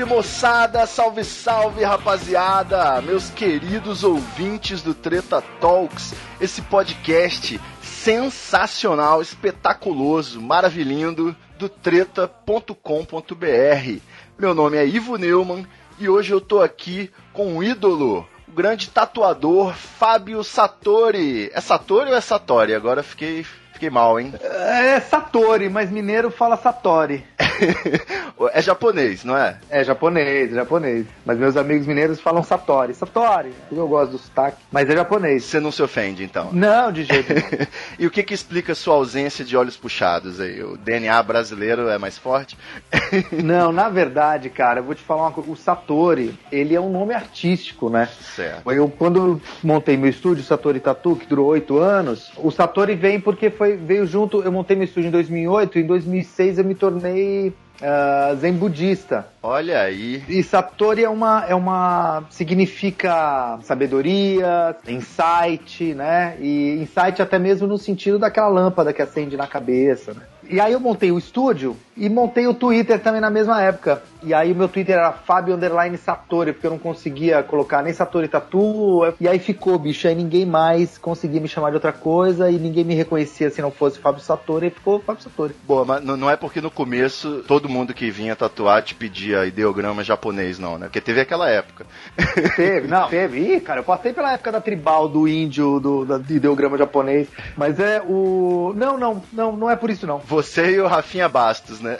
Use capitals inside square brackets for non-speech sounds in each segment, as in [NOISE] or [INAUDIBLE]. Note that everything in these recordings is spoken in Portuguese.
Salve, moçada, salve, salve rapaziada, meus queridos ouvintes do Treta Talks, esse podcast sensacional, espetaculoso, maravilhindo do treta.com.br. Meu nome é Ivo Neumann e hoje eu tô aqui com o ídolo, o grande tatuador Fábio Satori. É Satori ou é Satori? Agora fiquei, fiquei mal, hein? É Satori, mas mineiro fala Satori. [LAUGHS] é japonês, não é? É japonês, é japonês. Mas meus amigos mineiros falam Satori. Satori, eu gosto do sotaque, mas é japonês. Você não se ofende, então? Não, de jeito nenhum. [LAUGHS] e o que que explica sua ausência de olhos puxados aí? O DNA brasileiro é mais forte? [LAUGHS] Não, na verdade, cara, eu vou te falar uma coisa. O Satori, ele é um nome artístico, né? Certo. Eu, quando montei meu estúdio, Satori Tatu, que durou oito anos, o Satori vem porque foi, veio junto, eu montei meu estúdio em 2008, em 2006 eu me tornei uh, zen budista. Olha aí. E Satori é uma, é uma. significa sabedoria, insight, né? E insight até mesmo no sentido daquela lâmpada que acende na cabeça, né? E aí eu montei o estúdio e montei o Twitter também na mesma época. E aí o meu Twitter era Fábio Underline Satori, porque eu não conseguia colocar nem Satori Tatu. E aí ficou, bicho. Aí ninguém mais conseguia me chamar de outra coisa e ninguém me reconhecia se não fosse Fábio Satori. E ficou Fábio Satori. Boa, mas não é porque no começo todo mundo que vinha tatuar te pedia ideograma japonês, não, né? Porque teve aquela época. Teve, não, [LAUGHS] teve. Ih, cara, eu passei pela época da tribal, do índio, do, do ideograma japonês. Mas é o. Não, não, não, não é por isso, não. Você e o Rafinha Bastos, né?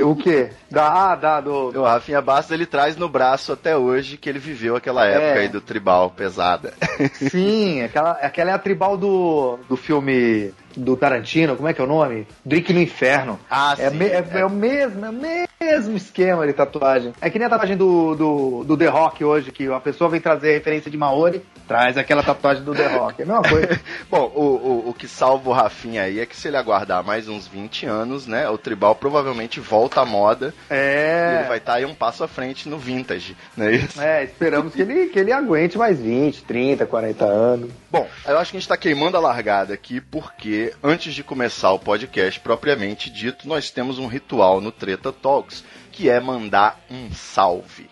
o quê? Da, ah, da, do. O Rafinha Bastos ele traz no braço até hoje que ele viveu aquela época É. aí do tribal pesada. Sim, aquela, aquela é a tribal do, do filme do Tarantino, como é que é o nome? Drink no Inferno. Ah, É, sim, me- é- é. é o mesmo, é o mesmo esquema de tatuagem. É que nem a tatuagem do, do, do The Rock hoje, que a pessoa vem trazer referência de Maori, traz aquela tatuagem do The Rock. É a mesma coisa. [LAUGHS] Bom, o, o, o que salva o Rafinha aí é que se ele aguardar mais uns 20 anos, né? O tribal provavelmente volta à moda e ele É. vai estar aí um passo à frente no vintage, não é isso? É, esperamos que ele, que ele aguente mais 20, 30, 40 anos. Bom, eu acho que a gente está queimando a largada aqui porque antes de começar o podcast propriamente dito, nós temos um ritual no Treta Talks que é mandar um salve.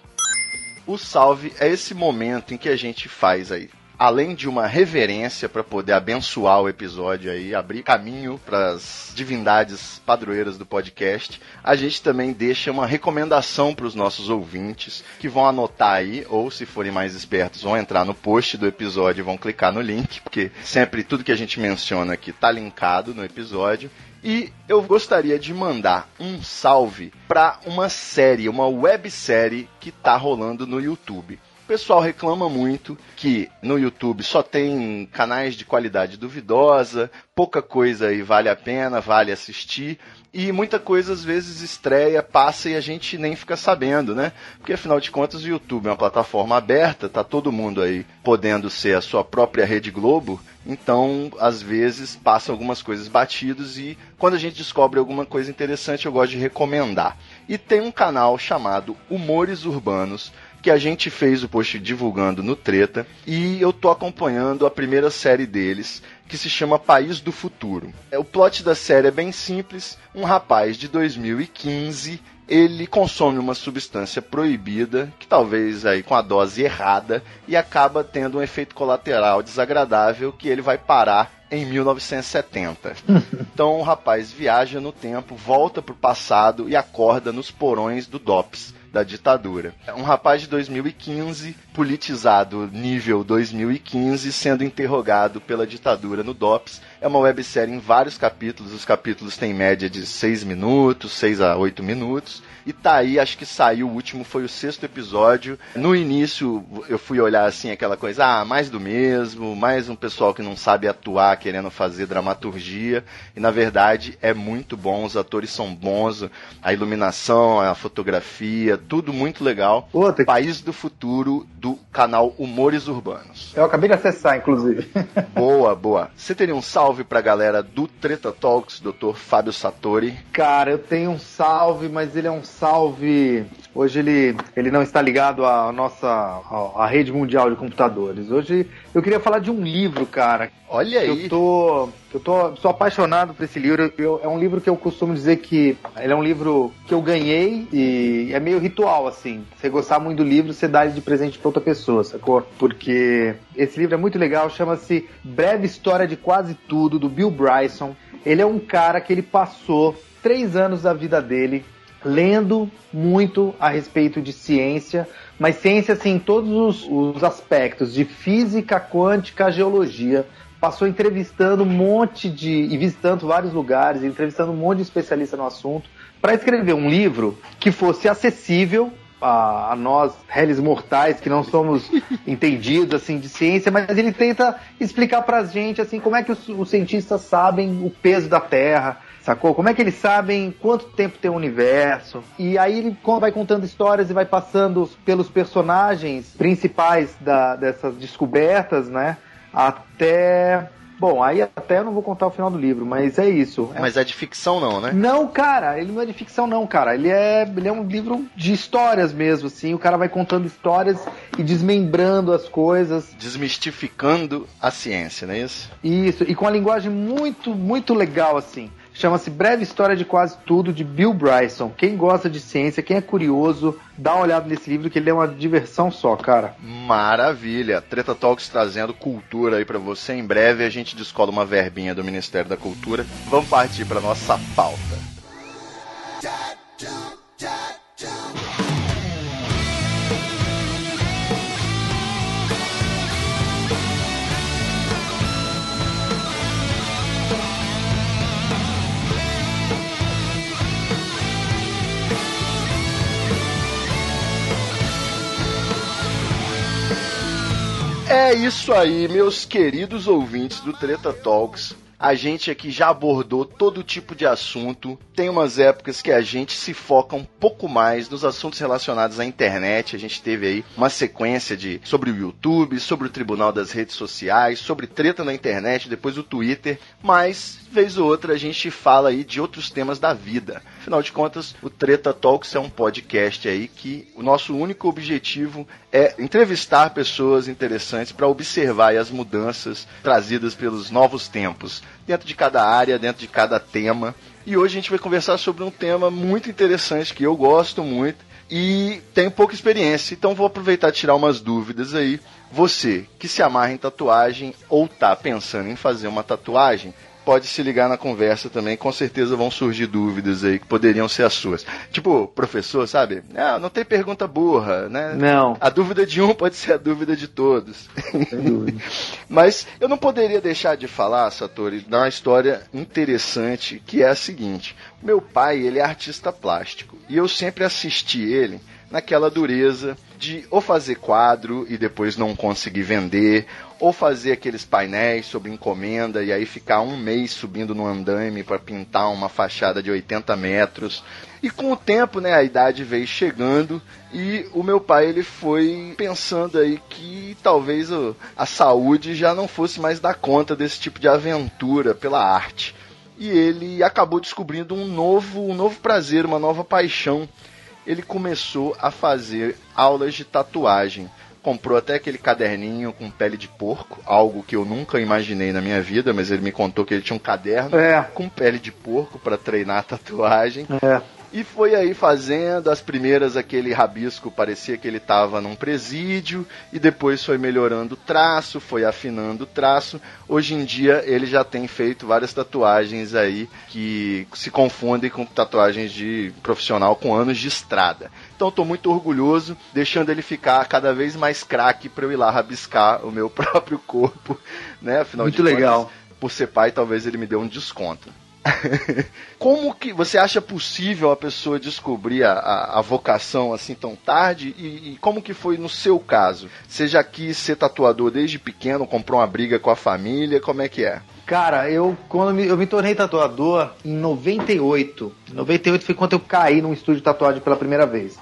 O salve é esse momento em que a gente faz aí, além de uma reverência para poder abençoar o episódio aí, abrir caminho para as divindades padroeiras do podcast, a gente também deixa uma recomendação para os nossos ouvintes que vão anotar aí, ou se forem mais espertos, vão entrar no post do episódio e vão clicar no link, porque sempre tudo que a gente menciona aqui tá linkado no episódio. E eu gostaria de mandar um salve para uma série, uma websérie que tá rolando no YouTube. O pessoal reclama muito que no YouTube só tem canais de qualidade duvidosa, pouca coisa aí vale a pena, vale assistir, e muita coisa às vezes estreia, passa e a gente nem fica sabendo, né? Porque afinal de contas o YouTube é uma plataforma aberta, tá todo mundo aí podendo ser a sua própria Rede Globo, então às vezes passam algumas coisas batidos e quando a gente descobre alguma coisa interessante eu gosto de recomendar. E tem um canal chamado Humores Urbanos, que a gente fez o post divulgando no Treta e eu tô acompanhando a primeira série deles, que se chama País do Futuro. É, O plot da série é bem simples. Um rapaz de 2015 ele consome uma substância proibida, que talvez aí com a dose errada, e acaba tendo um efeito colateral desagradável que ele vai parar em 1970. [LAUGHS] Então o rapaz viaja no tempo, volta para o passado e acorda nos porões do DOPS, da ditadura. Um rapaz de 2015, politizado nível 2015, sendo interrogado pela ditadura no DOPS. É uma websérie em vários capítulos, os capítulos têm média de 6 minutos, 6 a 8 minutos. E tá aí, acho que saiu o último, foi o sexto episódio. No início eu fui olhar assim aquela coisa, ah, mais do mesmo, mais um pessoal que não sabe atuar, querendo fazer dramaturgia. E na verdade é muito bom, os atores são bons, a iluminação, a fotografia, tudo muito legal. Outra. País do Futuro, do canal Humores Urbanos. Eu acabei de acessar, inclusive. [LAUGHS] Boa, boa. Você teria um salve pra galera do Treta Talks, Dr. Fábio Satori? Cara, eu tenho um salve, mas ele é um salve. Hoje ele, ele não está ligado à nossa à, à rede mundial de computadores. Hoje eu queria falar de um livro, cara. Olha aí. Eu tô, eu tô, sou apaixonado por esse livro. Eu- é um livro que eu costumo dizer que ele é um livro que eu ganhei e é meio ritual, assim. Você gostar muito do livro, você dá ele de presente pra outra pessoa, sacou? Porque esse livro é muito legal, chama-se Breve História de Quase Tudo, do Bill Bryson. Ele é um cara que ele passou três anos da vida dele lendo muito a respeito de ciência, mas ciência assim, em todos os, os aspectos, de física, quântica, geologia. Passou entrevistando um monte de. e visitando vários lugares, entrevistando um monte de especialista no assunto, para escrever um livro que fosse acessível a, a nós, réis mortais, que não somos [LAUGHS] entendidos assim de ciência, mas ele tenta explicar pra gente assim como é que os, os cientistas sabem o peso da Terra, sacou? Como é que eles sabem quanto tempo tem o universo? E aí ele vai contando histórias e vai passando pelos personagens principais da- dessas descobertas, né? Até. Bom, aí até eu não vou contar o final do livro, mas é isso. É Mas é de ficção não, né? não, cara, ele não é de ficção, não, cara. Ele é, ele é um livro de histórias mesmo, assim. O cara vai contando histórias e desmembrando as coisas. Desmistificando a ciência, não é isso? Isso, e com a linguagem muito, muito legal, assim. Chama-se Breve História de Quase Tudo, de Bill Bryson. Quem gosta de ciência, quem é curioso, dá uma olhada nesse livro, que ele é uma diversão só, cara. Maravilha. Treta Talks trazendo cultura aí pra você. Em breve a gente descola uma verbinha do Ministério da Cultura. Vamos partir pra nossa pauta. É isso aí, meus queridos ouvintes do Treta Talks. A gente aqui já abordou todo tipo de assunto. Tem umas épocas que a gente se foca um pouco mais nos assuntos relacionados à internet. A gente teve aí uma sequência de sobre o YouTube, sobre o Tribunal das Redes Sociais, sobre treta na internet, depois o Twitter. Mas vez ou outra a gente fala aí de outros temas da vida. Afinal de contas, o Treta Talks é um podcast aí que o nosso único objetivo é entrevistar pessoas interessantes para observar as mudanças trazidas pelos novos tempos dentro de cada área, dentro de cada tema. E hoje a gente vai conversar sobre um tema muito interessante que eu gosto muito e tenho pouca experiência, então vou aproveitar e tirar umas dúvidas aí. Você que se amarra em tatuagem ou tá pensando em fazer uma tatuagem, pode se ligar na conversa também, com certeza vão surgir dúvidas aí que poderiam ser as suas. Tipo, professor, sabe? Ah, não tem pergunta burra, né? Não. A dúvida de um [LAUGHS] pode ser a dúvida de todos. Sem dúvida. [LAUGHS] Mas eu não poderia deixar de falar, Satori, de uma história interessante que é a seguinte: meu pai, ele é artista plástico e eu sempre assisti ele naquela dureza de ou fazer quadro e depois não conseguir vender, ou fazer aqueles painéis sobre encomenda e aí ficar um mês subindo no andaime para pintar uma fachada de 80 metros. E com o tempo, né, a idade veio chegando e o meu pai ele foi pensando aí que talvez a saúde já não fosse mais dar conta desse tipo de aventura pela arte. E ele acabou descobrindo um novo, um novo prazer, uma nova paixão. Ele começou a fazer aulas de tatuagem. Comprou até aquele caderninho com pele de porco, algo que eu nunca imaginei na minha vida, mas ele me contou que ele tinha um caderno É. com pele de porco para treinar a tatuagem. É. E foi aí fazendo as primeiras aquele rabisco, parecia que ele estava num presídio, e depois foi melhorando o traço, foi afinando o traço. Hoje em dia ele já tem feito várias tatuagens aí que se confundem com tatuagens de profissional com anos de estrada. Então estou muito orgulhoso, deixando ele ficar cada vez mais craque para eu ir lá rabiscar o meu [LAUGHS] próprio corpo, né? Afinal Muito de legal. contas, por ser pai, talvez ele me dê um desconto. [LAUGHS] Como que você acha possível a pessoa descobrir a, a, a vocação assim tão tarde? E, e como que foi no seu caso? Você já quis ser tatuador desde pequeno, comprou uma briga com a família? Como é que é? Cara, eu quando me, eu me tornei tatuador em 98. 98 foi quando eu caí num estúdio de tatuagem pela primeira vez.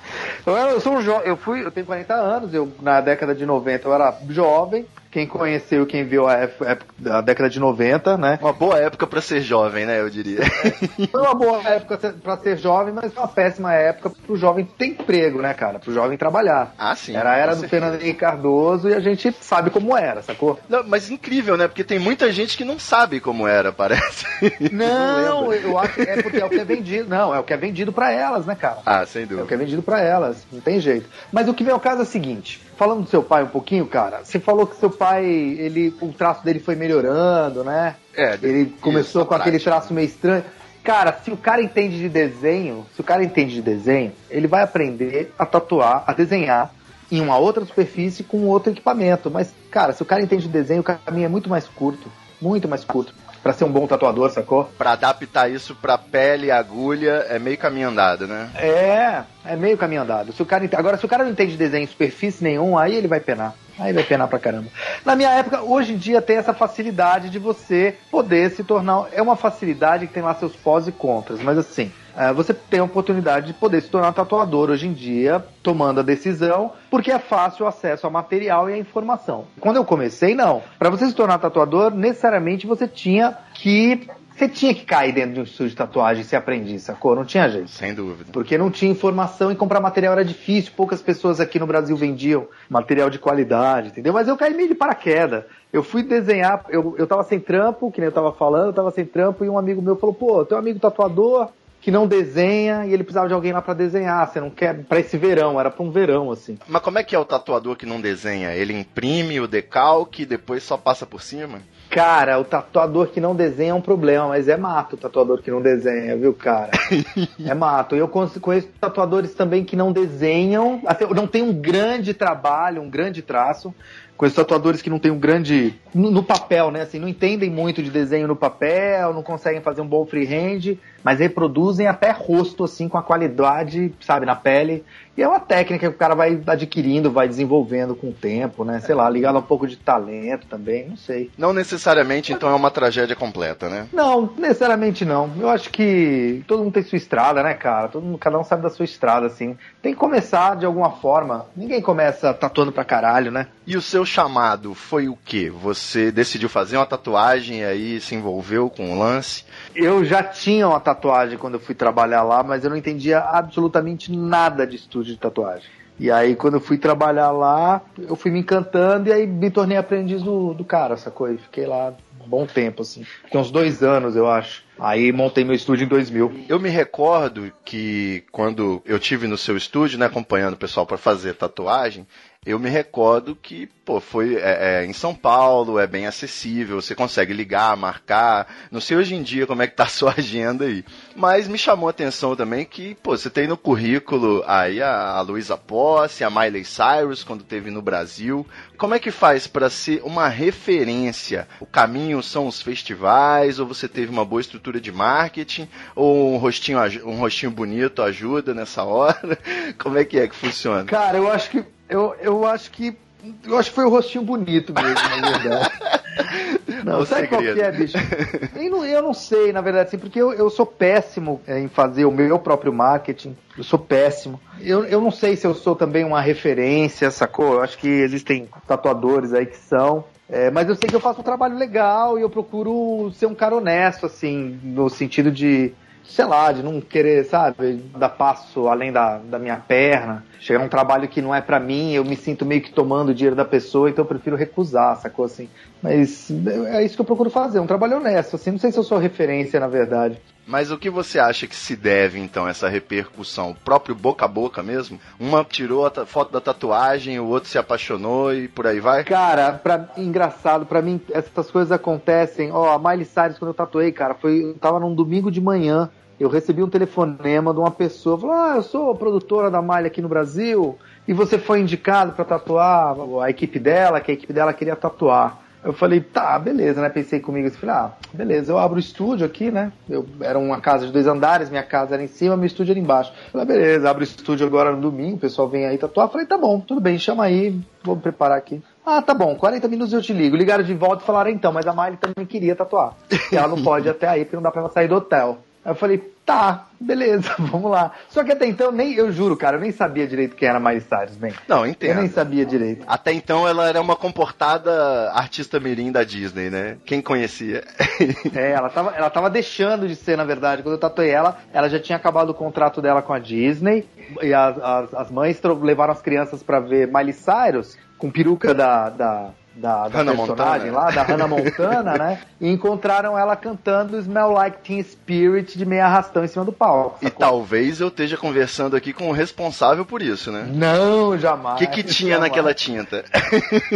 Eu, era- eu sou um jovem, eu fui, eu tenho 40 anos, eu na década de 90 eu era jovem. Quem conheceu, quem viu a, época- época- a década de 90, né? Uma boa época pra ser jovem, né? Eu diria. [LAUGHS] Foi uma boa época pra ser jovem, mas uma péssima época pro jovem ter emprego, né, cara? Pro jovem trabalhar. Ah, sim, Era a era do. Fernando Henrique Cardoso e a gente sabe como era, sacou? Não, mas incrível, né? Porque tem muita gente que não sabe como era, parece. [LAUGHS] Não, lembra. eu acho que é porque é o que é vendido. Não, é o que é vendido pra elas, né, cara? Ah, sem É o dúvida. que é vendido pra elas, não tem jeito. Mas o que vem ao caso é o seguinte, falando do seu pai um pouquinho, cara, você falou que seu pai, ele, o traço dele foi melhorando, né? É, Ele começou com na aquele prática. traço meio estranho. Cara, se o cara entende de desenho, se o cara entende de desenho, ele vai aprender a tatuar, a desenhar em uma outra superfície com outro equipamento. Mas, cara, se o cara entende de desenho, o caminho é muito mais curto, muito mais curto, Pra ser um bom tatuador, sacou? Pra adaptar isso pra pele e agulha é meio caminho andado, né? É, é meio caminho andado. Se o cara, agora, se o cara não entende de desenho em superfície nenhum, aí ele vai penar. Aí vai penar pra caramba. Na minha época, hoje em dia tem essa facilidade de você poder se tornar. É uma facilidade que tem lá seus pós e contras, mas assim, você tem a oportunidade de poder se tornar tatuador hoje em dia, tomando a decisão, porque é fácil o acesso ao material e à informação. Quando eu comecei, não. Pra você se tornar tatuador, necessariamente você tinha que. Você tinha que cair dentro de um estúdio de tatuagem e ser aprendiz, sacou? Não tinha jeito. Sem dúvida. Porque não tinha informação e comprar material era difícil. Poucas pessoas aqui no Brasil vendiam material de qualidade, entendeu? Mas eu caí meio de paraquedas. Eu fui desenhar, eu, eu tava sem trampo, que nem eu tava falando, eu tava sem trampo, e um amigo meu falou, pô, teu amigo tatuador que não desenha e ele precisava de alguém lá pra desenhar. Você não quer pra esse verão, era pra um verão, assim. Mas como é que é o tatuador que não desenha? Ele imprime o decalque e depois só passa por cima? Cara, o tatuador que não desenha é um problema, mas é mato o tatuador que não desenha, viu, cara? [LAUGHS] é mato. Eu con- conheço tatuadores também que não desenham, não tem um grande trabalho, um grande traço. Conheço tatuadores que não tem um grande. No, no papel, né? Assim, não entendem muito de desenho no papel, não conseguem fazer um bom freehand, mas reproduzem até rosto, assim, com a qualidade, sabe, na pele. E é uma técnica que o cara vai adquirindo, vai desenvolvendo com o tempo, né? Sei lá, ligado a um pouco de talento também, não sei. Não necessariamente, então, é uma tragédia completa, né? Não, necessariamente não. Eu acho que todo mundo tem sua estrada, né, cara? Todo mundo, cada um sabe da sua estrada, assim. Tem que começar de alguma forma. Ninguém começa tatuando pra caralho, né? E o seu chamado foi o quê? Você decidiu fazer uma tatuagem e aí se envolveu com o lance? Eu já tinha uma tatuagem quando eu fui trabalhar lá, mas eu não entendia absolutamente nada de estúdio de tatuagem. E aí, quando eu fui trabalhar lá, eu fui me encantando e aí me tornei aprendiz do, do cara, sacou? E fiquei lá um bom tempo, assim. Fiquei uns dois anos, eu acho. Aí montei meu estúdio em 2000. Eu me recordo que quando eu tive no seu estúdio, né, acompanhando o pessoal para fazer tatuagem, eu me recordo que, pô, foi é, é, em São Paulo, é bem acessível, você consegue ligar, marcar. Não sei hoje em dia como é que tá a sua agenda aí. Mas me chamou a atenção também que, pô, você tem no currículo aí a, a Luísa Posse, a Miley Cyrus, quando teve no Brasil. Como é que faz para ser uma referência? O caminho são os festivais, ou você teve uma boa estrutura de marketing, ou um rostinho, um rostinho bonito ajuda nessa hora? [LAUGHS] Como é que é que funciona? Cara, eu acho que. Eu, eu acho que. Eu acho que foi o rostinho bonito mesmo, na verdade. [LAUGHS] Não, O sabe qual que segredo. é, bicho? Eu não, eu não sei, na verdade, assim, porque eu, eu sou péssimo é, em fazer o meu próprio marketing. Eu sou péssimo. Eu, eu não sei se eu sou também uma referência, sacou? Eu acho que existem tatuadores aí que são. É, mas eu sei que eu faço um trabalho legal e eu procuro ser um cara honesto, assim, no sentido de, sei lá, de não querer, sabe, dar passo além da, da minha perna. Chegar num trabalho que não é pra mim, eu me sinto meio que tomando o dinheiro da pessoa, então eu prefiro recusar, sacou assim? Mas é isso que eu procuro fazer, um trabalho honesto, assim, não sei se eu sou referência, na verdade. Mas o que você acha que se deve, então, essa repercussão? O próprio boca a boca mesmo? Uma tirou a foto da tatuagem, o outro se apaixonou e por aí vai? Cara, pra, engraçado, pra mim essas coisas acontecem. Ó, a Miley Cyrus, quando eu tatuei, cara, foi, eu tava num domingo de manhã. Eu recebi um telefonema de uma pessoa, falou: Ah, eu sou produtora da Miley aqui no Brasil e você foi indicado pra tatuar a equipe dela, que a equipe dela queria tatuar. Eu falei, tá, beleza, né? Pensei comigo assim, falei, ah, beleza, eu abro o estúdio aqui, né? Eu, era uma casa de dois andares, minha casa era em cima, meu estúdio era embaixo. Falei, ah, beleza, abro o estúdio agora no domingo, o pessoal vem aí tatuar. Falei, tá bom, tudo bem, chama aí, vou preparar aqui. Ah, tá bom, 40 minutos eu te ligo. Ligaram de volta e falaram, então, mas a Miley também queria tatuar. E ela não pode até aí, porque não dá pra ela sair do hotel. Aí eu falei, tá, beleza, [LAUGHS] vamos lá. Só que até então, nem, eu juro, cara, eu nem sabia direito quem era Miley Cyrus, bem. Não, entendo. Eu nem sabia direito. Até então ela era uma comportada artista mirim da Disney, né? Quem conhecia? [LAUGHS] É, ela tava, ela tava deixando de ser, na verdade. Quando eu tatuei ela, ela já tinha acabado o contrato dela com a Disney. E as, as, as mães levaram as crianças pra ver Miley Cyrus com peruca da, da, da, da Hannah personagem Montana. lá, da Hannah Montana, né? E encontraram ela cantando Smell Like Teen Spirit de meia arrastão em cima do palco. E sacou? talvez eu esteja conversando aqui com o responsável por isso, né? Não, jamais. O que, que tinha jamais. naquela tinta?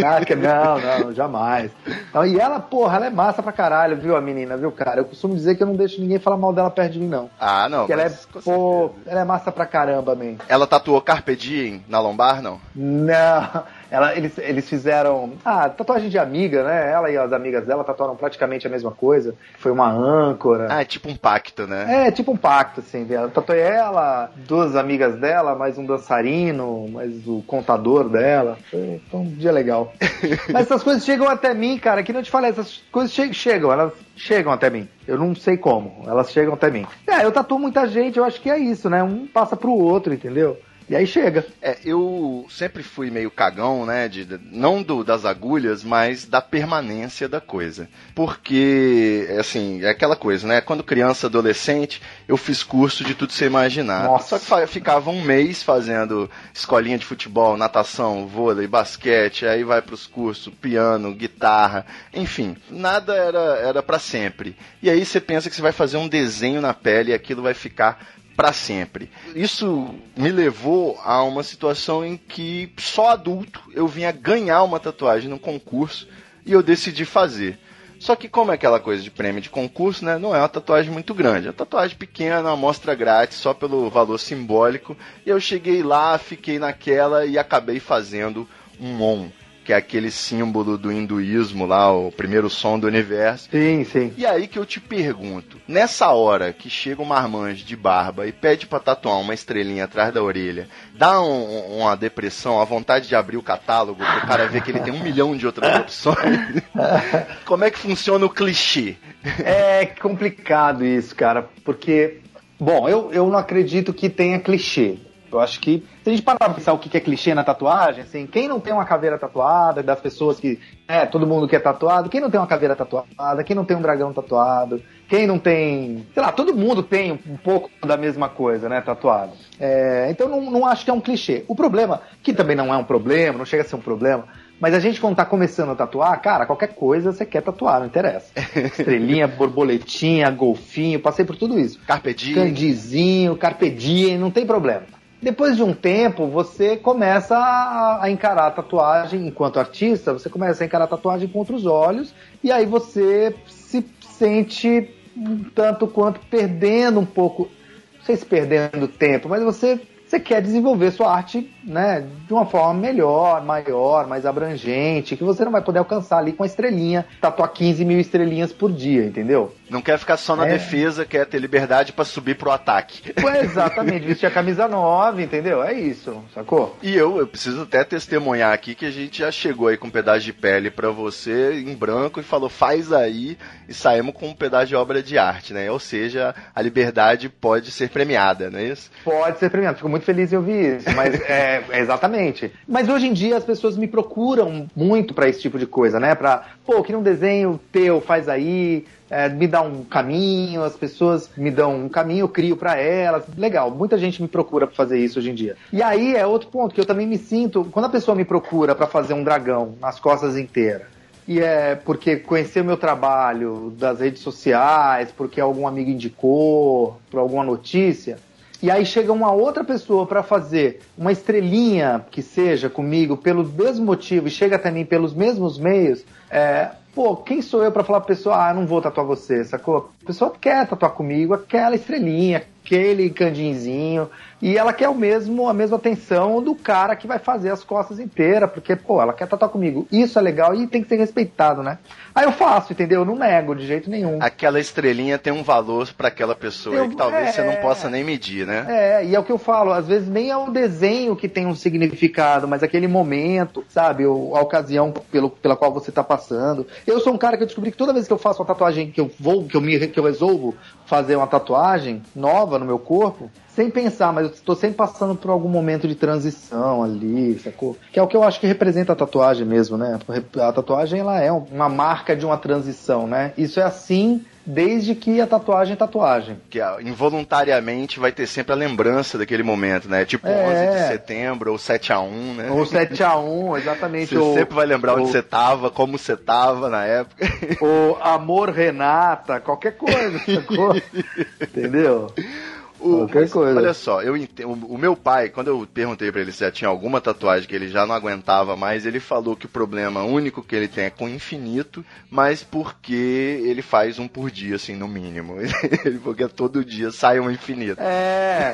Ah, [LAUGHS] Não, não, jamais. Então, e ela, porra, ela é massa pra caralho, viu, a menina, viu, cara? Eu costumo dizer que eu não deixo ninguém falar mal dela perto de mim, não. ah, não. Porque ela é, pô, ela é massa pra caramba, man. Ela tatuou Carpe Diem na lombar, não? Não, ela, eles, eles fizeram. Ah, tatuagem de amiga, né? Ela e as amigas dela tatuaram praticamente a mesma coisa. Foi uma âncora. Ah, é tipo um pacto, né? É, tipo um pacto, assim. Eu tatuei ela, duas amigas dela, mais um dançarino, mais o contador dela. Foi, foi um dia legal. [LAUGHS] Mas essas coisas chegam até mim, cara, que não te falei, essas coisas che- chegam, elas chegam até mim. Eu não sei como, elas chegam até mim. É, eu tatuo muita gente, eu acho que é isso, né? Um passa pro outro, entendeu? E aí chega. É, eu sempre fui meio cagão, né? De, não do, das agulhas, mas da permanência da coisa. Porque, assim, é aquela coisa, né? Quando criança, adolescente, eu fiz curso de tudo você imaginar. Nossa. Só que ficava um mês fazendo escolinha de futebol, natação, vôlei, basquete, aí vai pros cursos, piano, guitarra, enfim, nada era, era para sempre. E aí você pensa que você vai fazer um desenho na pele e aquilo vai ficar para sempre. Isso me levou a uma situação em que só adulto eu vinha ganhar uma tatuagem num concurso e eu decidi fazer. Só que como é aquela coisa de prêmio de concurso, né, não é uma tatuagem muito grande. É uma tatuagem pequena, uma amostra grátis, só pelo valor simbólico. E eu cheguei lá, fiquei naquela e acabei fazendo um OM, que é aquele símbolo do hinduísmo lá, o primeiro som do universo. Sim, sim. E aí que eu te pergunto, nessa hora que chega um marmanjo de barba e pede pra tatuar uma estrelinha atrás da orelha, dá um- uma depressão, a vontade de abrir o catálogo pro cara ver que ele tem um milhão de outras opções? [LAUGHS] Como é que funciona o clichê? É complicado isso, cara, porque, bom, eu, eu não acredito que tenha clichê. Eu acho que, se a gente parar pra pensar o que que é clichê na tatuagem, assim, quem não tem uma caveira tatuada, das pessoas que, é, todo mundo quer tatuado, quem não tem uma caveira tatuada, quem não tem um dragão tatuado, quem não tem, sei lá, todo mundo tem um pouco da mesma coisa, né, tatuado. É, então não, não acho que é um clichê. O problema, que também não é um problema, não chega a ser um problema, mas a gente, quando tá começando a tatuar, cara, qualquer coisa você quer tatuar, não interessa. [LAUGHS] Estrelinha, borboletinha, golfinho, passei por tudo isso. Carpe diem. Candizinho, carpe diem, não tem problema. Depois de um tempo, você começa a, a encarar a tatuagem, enquanto artista, você começa a encarar a tatuagem com outros olhos, e aí você se sente tanto quanto perdendo um pouco, não sei se perdendo tempo, mas você, você quer desenvolver sua arte né, de uma forma melhor, maior, mais abrangente, que você não vai poder alcançar ali com a estrelinha, tatuar 15 mil estrelinhas por dia, entendeu? Não quer ficar só na É. defesa, quer ter liberdade pra subir pro ataque. Pô, exatamente, vestir a camisa 9, entendeu? É isso, sacou? E eu, eu preciso até testemunhar aqui que a gente já chegou aí com um pedaço de pele pra você em branco e falou faz aí e saímos com um pedaço de obra de arte, né? Ou seja, a liberdade pode ser premiada, não é isso? Pode ser premiado, fico muito feliz em ouvir isso, mas [LAUGHS] é, é exatamente. Mas hoje em dia as pessoas me procuram muito pra esse tipo de coisa, né? Pra, pô, que um desenho teu, faz aí, é, me dá um caminho, as pessoas me dão um caminho, eu crio pra elas. Legal, muita gente me procura pra fazer isso hoje em dia. E aí é outro ponto que eu também me sinto, quando a pessoa me procura pra fazer um dragão nas costas inteiras, e é porque conheceu meu trabalho das redes sociais, porque algum amigo indicou, por alguma notícia. E aí chega uma outra pessoa para fazer uma estrelinha que seja comigo pelo mesmo motivo e chega até mim pelos mesmos meios. É, pô, quem sou eu para falar pra pessoa, ah, não vou tatuar você, sacou? A pessoa quer tatuar comigo aquela estrelinha, aquele candinzinho, E ela quer o mesmo, a mesma atenção do cara que vai fazer as costas inteiras, porque, pô, ela quer tatuar comigo. Isso é legal e tem que ser respeitado, né? Aí eu faço, entendeu? Eu não nego de jeito nenhum. Aquela estrelinha tem um valor pra aquela pessoa Eu- que talvez é. você não possa nem medir, né? É, e é o que eu falo, às vezes nem é o desenho que tem um significado, mas aquele momento, sabe, o- a ocasião pelo, pela qual você tá passando. Eu sou um cara que eu descobri que toda vez que eu faço uma tatuagem, que eu vou, que eu, me, que eu resolvo fazer uma tatuagem nova no meu corpo, sem pensar, mas eu estou sempre passando por algum momento de transição ali, sacou? Que é o que eu acho que representa a tatuagem mesmo, né? A tatuagem, ela é uma marca de uma transição, né? Isso é assim desde que a tatuagem é tatuagem. Que involuntariamente vai ter sempre a lembrança daquele momento, né? Tipo É. 11 de setembro ou 7 a 1 né? Ou 7x1, [LAUGHS] exatamente. Você ou, sempre vai lembrar onde ou- você tava, como você tava na época. ou Amor Renata, qualquer coisa, [LAUGHS] sacou? Entendeu? O- Qualquer mas, coisa. Olha só, eu entendo, o meu pai, quando eu perguntei pra ele se já tinha alguma tatuagem que ele já não aguentava mais, ele falou que o problema único que ele tem é com o infinito, mas porque ele faz um por dia, assim, no mínimo. [LAUGHS] Ele porque todo dia sai um infinito. É,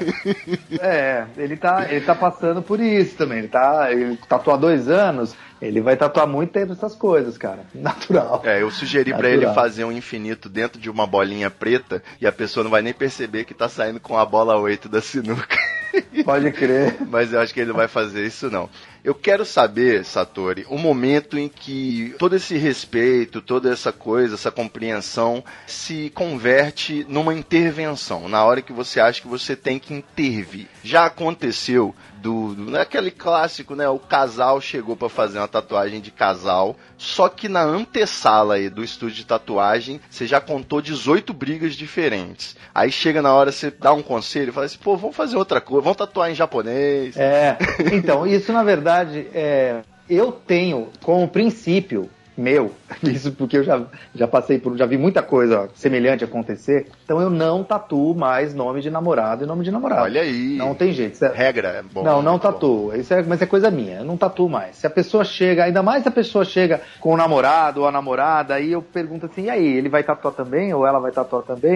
é, ele tá, ele tá passando por isso também. Ele tá, ele tatuou há dois anos, ele vai tatuar muito tempo essas coisas, cara. [LAUGHS] Natural. É, eu sugeri pra Natural. ele fazer um infinito dentro de uma bolinha preta e a pessoa não vai nem perceber que tá saindo com a bola 8 da sinuca. [LAUGHS] Pode crer. Mas eu acho que ele não vai fazer isso não. Eu quero saber, Satori, o momento em que todo esse respeito, toda essa coisa, essa compreensão se converte numa intervenção, na hora que você acha que você tem que intervir. Já aconteceu do, do naquele clássico, né? O casal chegou pra fazer uma tatuagem de casal, só que na antessala aí do estúdio de tatuagem, você já contou 18 brigas diferentes. Aí chega na hora você dá um conselho, fala assim: "Pô, vamos fazer outra coisa, vamos tatuar em japonês". É, então, isso na verdade, é, eu tenho como princípio meu, [LAUGHS] isso porque eu já, já passei por, já vi muita coisa semelhante acontecer, então eu não tatuo mais nome de namorado e nome de namorado. Olha aí. Não tem jeito. Isso é- Regra é bom. não, não muito bom. tatuo. Isso é, mas é coisa minha. Eu não tatuo mais. Se a pessoa chega, ainda mais se a pessoa chega com o namorado ou a namorada, aí eu pergunto assim, e aí, ele vai tatuar também? Ou ela vai tatuar também?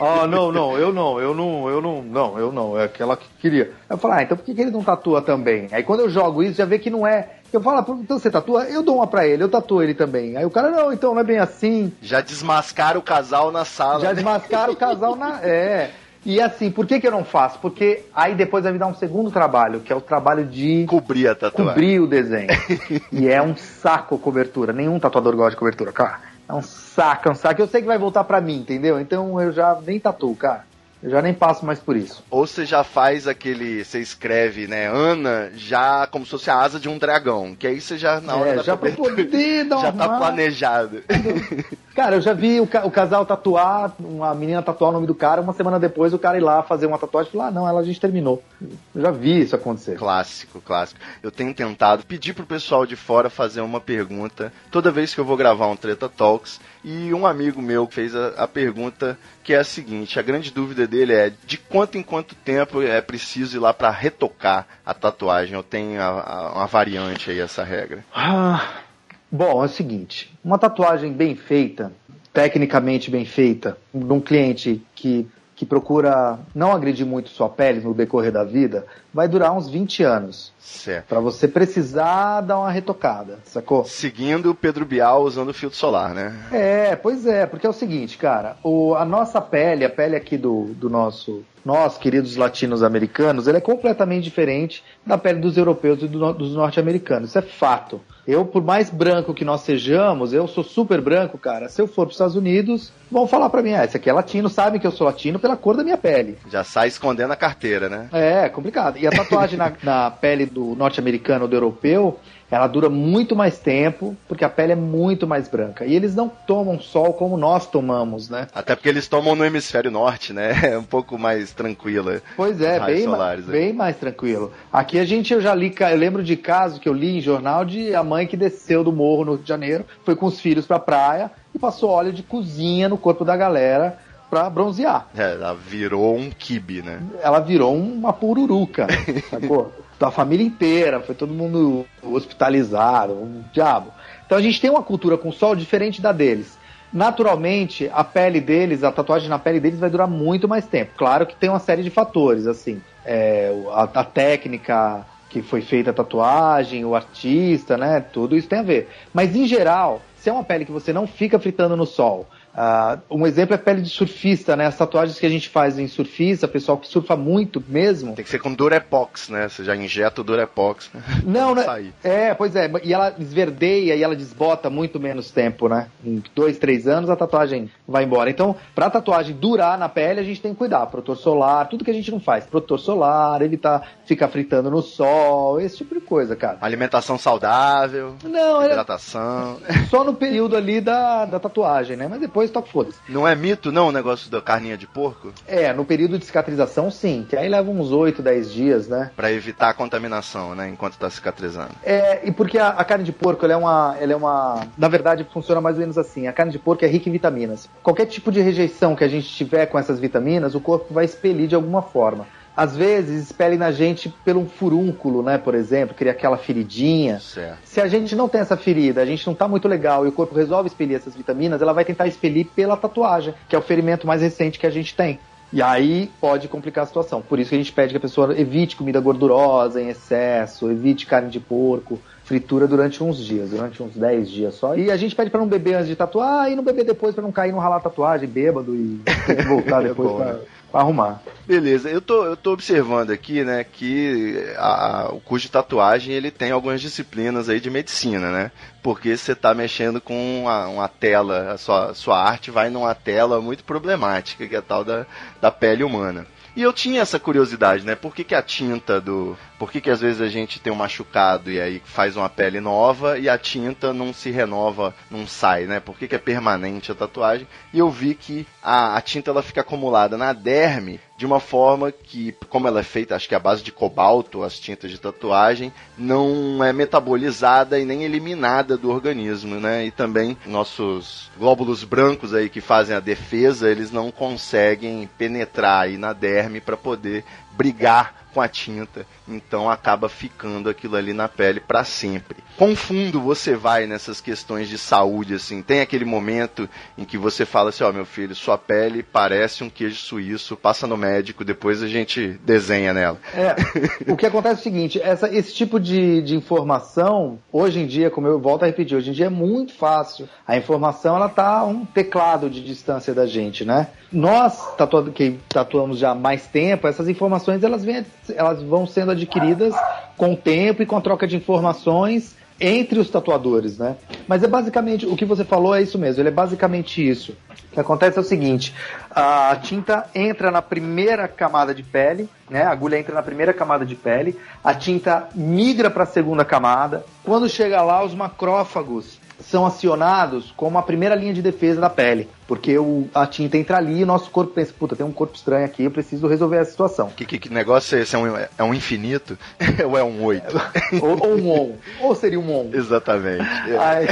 oh, [LAUGHS] não, não, eu não, eu não, eu não, não, eu não, é aquela que queria. Eu falo, ah, então por que, que ele não tatua também? Aí quando eu jogo isso, já vê que não é. Eu falo, ah, então você tatua? Eu dou uma pra ele, eu tatuo ele também. Aí o cara, não, então não é bem assim. Já desmascara o casal na sala. Já né? desmascara o casal na. [LAUGHS] É. E assim, por que, que eu não faço? Porque aí depois vai me dar um segundo trabalho, que é o trabalho de Cobrir a tatuagem. cobrir o desenho. [LAUGHS] e é um saco a cobertura. Nenhum tatuador gosta de cobertura, cara. É um saco, é um saco. Eu sei que vai voltar pra mim, entendeu? Então eu já nem tatuo, cara. Eu já nem passo mais por isso. Ou você já faz aquele. Você escreve, né? Ana, já como se fosse a asa de um dragão. Que aí você já, na hora É, da já cobertura, poder dar [LAUGHS] já tá planejado. [LAUGHS] Cara, eu já vi o, ca- o casal tatuar, uma menina tatuar o nome do cara, uma semana depois o cara ir lá fazer uma tatuagem e falar, ah, não, ela a gente terminou. Eu já vi isso acontecer. Clássico, clássico. Eu tenho tentado pedir pro pessoal de fora fazer uma pergunta toda vez que eu vou gravar um Treta Talks. E um amigo meu fez a, a pergunta que é a seguinte: a grande dúvida dele é de quanto em quanto tempo é preciso ir lá pra retocar a tatuagem? Eu tenho a- a- uma variante aí, essa regra. Ah, bom, é o seguinte: uma tatuagem bem feita, tecnicamente bem feita, num cliente que, que procura não agredir muito sua pele no decorrer da vida, vai durar uns 20 anos. Certo. Pra você precisar dar uma retocada, sacou? Seguindo o Pedro Bial usando filtro solar, né? É, pois é, porque é o seguinte, cara, o, a nossa pele, a pele aqui do, do nosso, nós, queridos latinos americanos, ela é completamente diferente da pele dos europeus e do dos norte-americanos. Isso é fato. Eu, por mais branco que nós sejamos, eu sou super branco, cara. Se eu for para os Estados Unidos, vão falar pra mim, ah, esse aqui é latino, sabem que eu sou latino pela cor da minha pele. Já sai escondendo a carteira, né? É, complicado. E a tatuagem na, [LAUGHS] na pele do norte-americano ou do europeu, ela dura muito mais tempo, porque a pele é muito mais branca. E eles não tomam sol como nós tomamos, né? Até porque eles tomam no hemisfério norte, né? [LAUGHS] É um pouco mais tranquila. Pois é, bem, solares bem mais tranquilo. Aqui a gente, eu já li, eu lembro de caso que eu li em jornal de a mãe que desceu do morro no Rio de Janeiro, foi com os filhos pra praia e passou óleo de cozinha no corpo da galera pra bronzear. É, ela virou um kibe, né? Ela virou uma pururuca, [LAUGHS] sacou? Da família inteira, foi todo mundo hospitalizado, um diabo. Então a gente tem uma cultura com sol diferente da deles. Naturalmente, a pele deles, a tatuagem na pele deles vai durar muito mais tempo. Claro que tem uma série de fatores, assim, é, a, a técnica que foi feita a tatuagem, o artista, né? Tudo isso tem a ver. Mas em geral, se é uma pele que você não fica fritando no sol, Uh, um exemplo é pele de surfista, né? As tatuagens que a gente faz em surfista, pessoal que surfa muito mesmo. Tem que ser com Durepox, né? Você já injeta o Durepox. [LAUGHS] Não, não. É, pois é. E ela esverdeia e ela desbota muito menos tempo, né? Em dois, três anos a tatuagem vai embora. Então, pra tatuagem durar na pele, a gente tem que cuidar. Protetor solar, tudo que a gente não faz. Protetor solar, evitar ficar fritando no sol, esse tipo de coisa, cara. Alimentação saudável. Não, é hidratação. É só no período ali da, da tatuagem, né? Mas depois toca foda-se. Não é mito, não, o negócio da carninha de porco? É, no período de cicatrização, sim. Que aí leva uns 8, 10 dias, né? Pra evitar a contaminação, né? Enquanto tá cicatrizando. É, e porque a, a carne de porco, ela é uma. Ela é uma. Na verdade, funciona mais ou menos assim. A carne de porco é rica em vitaminas. Qualquer tipo de rejeição que a gente tiver com essas vitaminas, o corpo vai expelir de alguma forma às vezes expele na gente pelo um furúnculo, né, por exemplo, cria aquela feridinha. Certo. Se a gente não tem essa ferida, a gente não tá muito legal e o corpo resolve expelir essas vitaminas, ela vai tentar expelir pela tatuagem, que é o ferimento mais recente que a gente tem. E aí pode complicar a situação. Por isso que a gente pede que a pessoa evite comida gordurosa em excesso, evite carne de porco, fritura durante uns dias, durante uns 10 dias só. E a gente pede para não beber antes de tatuar e não beber depois para não cair no ralar tatuagem, bêbado e voltar [LAUGHS] depois é bom, pra... né? Pra arrumar. Beleza, eu tô, eu tô observando aqui, né, que a, o curso de tatuagem ele tem algumas disciplinas aí de medicina, né? Porque você tá mexendo com uma, uma, tela, a sua, sua arte vai numa tela muito problemática, que é a tal da, da pele humana. E eu tinha essa curiosidade, né? Por que, que a tinta do. Por que, que às vezes a gente tem um machucado e aí faz uma pele nova e a tinta não se renova, não sai, né? Por que, que é permanente a tatuagem? E eu vi que a, a tinta ela fica acumulada na derme de uma forma que, como ela é feita, acho que é a base de cobalto, as tintas de tatuagem, não é metabolizada e nem eliminada do organismo, né? E também nossos glóbulos brancos aí que fazem a defesa, eles não conseguem penetrar aí na derme para poder brigar com a tinta, então acaba ficando aquilo ali na pele para sempre. Quão fundo você vai nessas questões de saúde assim? Tem aquele momento em que você fala assim, ó, oh, meu filho, sua pele parece um queijo suíço, passa no médico, depois a gente desenha nela. É, o que acontece é o seguinte, essa, esse tipo de, de informação, hoje em dia, como eu volto a repetir, hoje em dia é muito fácil. A informação, ela tá um teclado de distância da gente, né? Nós, tatuado, que tatuamos já há mais tempo, essas informações, elas vêm elas vão sendo adquiridas com o tempo e com a troca de informações entre os tatuadores, né? Mas é basicamente, o que você falou é isso mesmo, ele é basicamente isso. O que acontece é o seguinte, a tinta entra na primeira camada de pele, né? A agulha entra na primeira camada de pele, a tinta migra para a segunda camada. Quando chega lá, os macrófagos são acionados como a primeira linha de defesa da pele. Porque o, a tinta entra ali e o nosso corpo pensa, puta, tem um corpo estranho aqui, eu preciso resolver essa situação. Que, que, que negócio é esse? É um, é um infinito? [LAUGHS] ou é um oito? [LAUGHS] ou, ou, um on. Ou seria um on. Exatamente. Aí,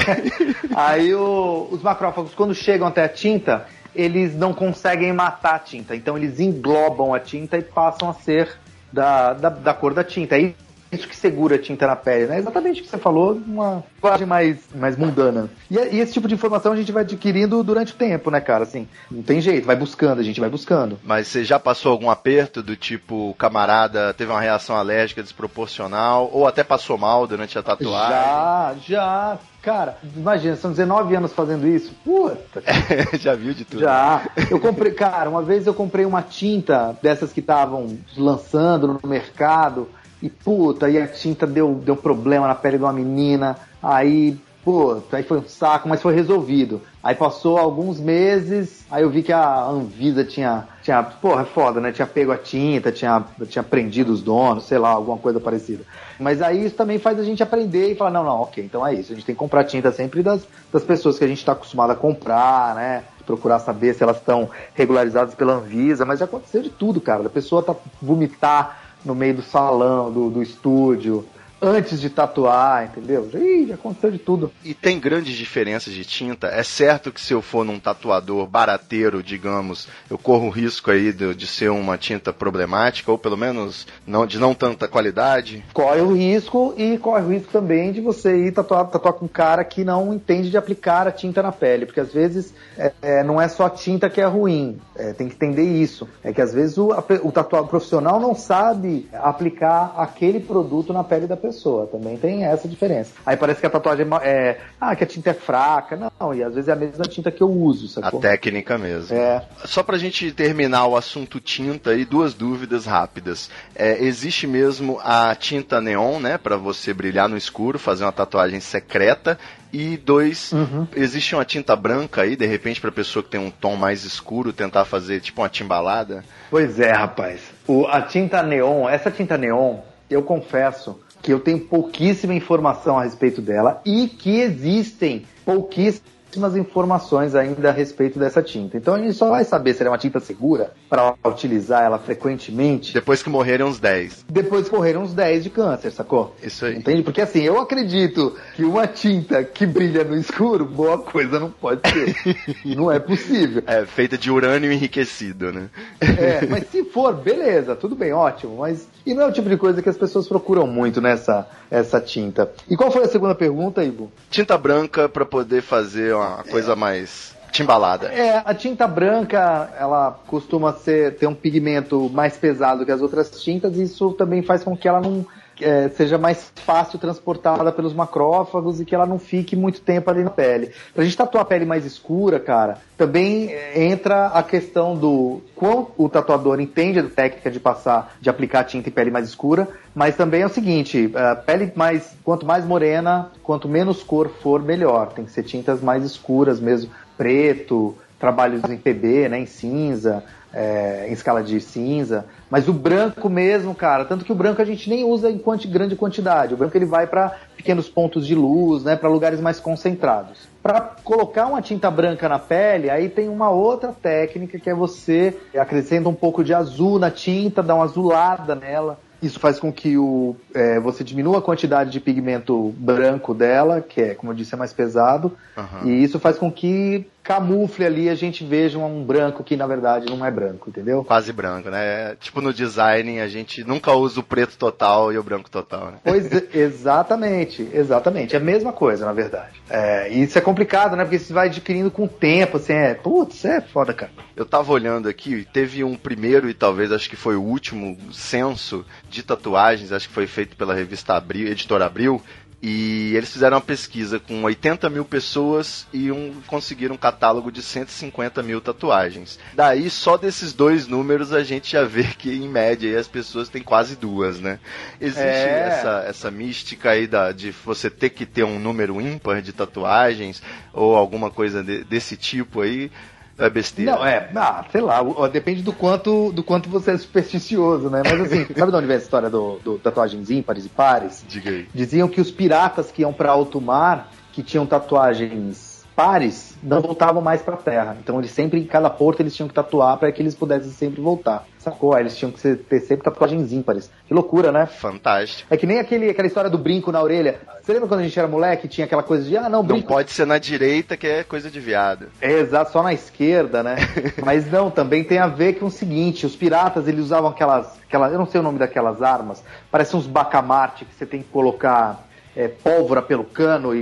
aí o, os macrófagos, quando chegam até a tinta, eles não conseguem matar a tinta. Então eles englobam a tinta e passam a ser da, da, da cor da tinta. Aí isso que segura a tinta na pele, né? Exatamente o que você falou, uma linguagem mais, mais mundana. E, e, esse tipo de informação a gente vai adquirindo durante o tempo, né, cara? Assim, não tem jeito, vai buscando, a gente vai buscando. Mas você já passou algum aperto do tipo, camarada teve uma reação alérgica desproporcional, ou até passou mal durante a tatuagem? Já, já. Cara, imagina, são 19 anos fazendo isso. Puta. [LAUGHS] já viu de tudo. Já. Eu comprei, cara, uma vez eu comprei uma tinta dessas que estavam lançando no mercado e puta, aí a tinta deu, deu problema na pele de uma menina. Aí, puta, aí foi um saco, mas foi resolvido. Aí passou alguns meses, aí eu vi que a Anvisa tinha, tinha porra, é foda, né? Tinha pego a tinta, tinha, tinha prendido os donos, sei lá, alguma coisa parecida. Mas aí isso também faz a gente aprender e falar, não, não, ok, então é isso. A gente tem que comprar tinta sempre das, das pessoas que a gente está acostumado a comprar, né? Procurar saber se elas estão regularizadas pela Anvisa, mas já aconteceu de tudo, cara. Da pessoa tá vomitar no meio do salão, do, do estúdio. Antes de tatuar, entendeu? Ih, já aconteceu de tudo. E tem grandes diferenças de tinta. É certo que se eu for num tatuador barateiro, digamos, eu corro o risco aí de, de ser uma tinta problemática, ou pelo menos não, de não tanta qualidade. Corre o risco e corre o risco também de você ir tatuar, tatuar com um cara que não entende de aplicar a tinta na pele, porque às vezes é, é, não é só a tinta que é ruim, é, tem que entender isso. É que às vezes o, o tatuador profissional não sabe aplicar aquele produto na pele da pessoa pessoa. Também tem essa diferença. Aí parece que a tatuagem é. Ah, que a tinta é fraca. Não, e às vezes é a mesma tinta que eu uso, sacou? A técnica mesmo. É. Só pra gente terminar o assunto tinta aí, duas dúvidas rápidas. É, existe mesmo a tinta neon, né? Pra você brilhar no escuro, fazer uma tatuagem secreta. E dois, uhum. existe uma tinta branca aí, de repente, pra pessoa que tem um tom mais escuro, tentar fazer tipo uma timbalada? Pois é, rapaz. O, a tinta neon, essa tinta neon, eu confesso que eu tenho pouquíssima informação a respeito dela e que existem pouquíssimas informações ainda a respeito dessa tinta. Então a gente só vai saber se ela é uma tinta segura para utilizar ela frequentemente. Depois que morrerem uns 10. Depois que morrerem uns 10 de câncer, sacou? Isso aí. Entende? Porque assim, eu acredito que uma tinta que brilha no escuro, boa coisa não pode ser. [LAUGHS] não é possível. É, feita de urânio enriquecido, né? é, [LAUGHS] mas se for, beleza, tudo bem, ótimo. Mas e não é o tipo de coisa que as pessoas procuram muito nessa essa tinta. E qual foi a segunda pergunta, Ivo? Tinta branca para poder fazer uma coisa é. mais timbalada. É, a tinta branca, ela costuma ser ter um pigmento mais pesado que as outras tintas, e isso também faz com que ela não é, seja mais fácil transportada pelos macrófagos e que ela não fique muito tempo ali na pele. Pra gente tatuar a pele mais escura, cara, também é, entra a questão do quão o tatuador entende a técnica de passar, de aplicar tinta em pele mais escura, mas também é o seguinte, a pele mais, quanto mais morena, quanto menos cor for, melhor. Tem que ser tintas mais escuras mesmo, preto, trabalhos em PB, né, em cinza, é, em escala de cinza, mas o branco mesmo, cara, tanto que o branco a gente nem usa em quanti, grande quantidade. O branco ele vai para pequenos pontos de luz, né, para lugares mais concentrados. Para colocar uma tinta branca na pele, aí tem uma outra técnica que é você acrescenta um pouco de azul na tinta, dá uma azulada nela. Isso faz com que o, é, você diminua a quantidade de pigmento branco dela, que é, como eu disse, é mais pesado. Uhum. E isso faz com que camufle ali a gente veja um branco que na verdade não é branco, entendeu? Quase branco, né? Tipo no design a gente nunca usa o preto total e o branco total, né? Pois [LAUGHS] exatamente, exatamente. É a mesma coisa, na verdade. É, e isso é complicado, né? Porque você vai adquirindo com o tempo, assim, é. Putz, é foda, cara. Eu tava olhando aqui, teve um primeiro e talvez acho que foi o último censo de tatuagens, acho que foi feito pela revista Abril, editora Abril, e eles fizeram uma pesquisa com 80 mil pessoas e um, conseguiram um catálogo de 150 mil tatuagens. Daí, só desses dois números, a gente já vê que, em média, as pessoas têm quase duas, né? Existe é. essa, essa mística aí da, de você ter que ter um número ímpar de tatuagens ou alguma coisa de, desse tipo aí. É besteira. Não, é, ah, sei lá, depende do quanto, do quanto você é supersticioso, né? Mas assim, sabe de onde vem a história do, do tatuagens ímpares e pares? Diga aí. Diziam que os piratas que iam para alto mar, que tinham tatuagens pares não voltavam mais para a Terra. Então eles sempre, em cada porto, eles tinham que tatuar para que eles pudessem sempre voltar. Sacou? Aí eles tinham que ter sempre tatuagens ímpares. Que loucura, né? Fantástico. É que nem aquele, aquela história do brinco na orelha. Você lembra quando a gente era moleque tinha aquela coisa de, ah, não, brinco. Não pode ser na direita, que é coisa de viado. É, exato, só na esquerda, né? [LAUGHS] Mas não, também tem a ver com o seguinte, os piratas, eles usavam aquelas, aquelas eu não sei o nome daquelas armas, parecem uns bacamarte que você tem que colocar é, pólvora pelo cano e,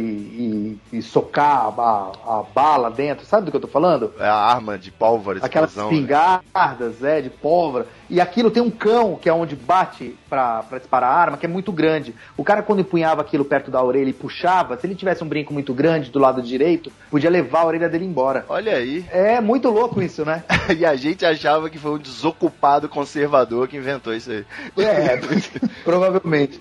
e, e socar a, a, bala dentro, sabe do que eu tô falando? É a arma de pólvora, Aquelas né? espingardas, né? é, de pólvora. E aquilo tem um cão, que é onde bate para disparar a arma, que é muito grande. O cara, quando empunhava aquilo perto da orelha e puxava, se ele tivesse um brinco muito grande do lado direito, podia levar a orelha dele embora. Olha aí. É muito louco isso, né? [LAUGHS] e a gente achava que foi um desocupado conservador que inventou isso aí. É, [LAUGHS] provavelmente.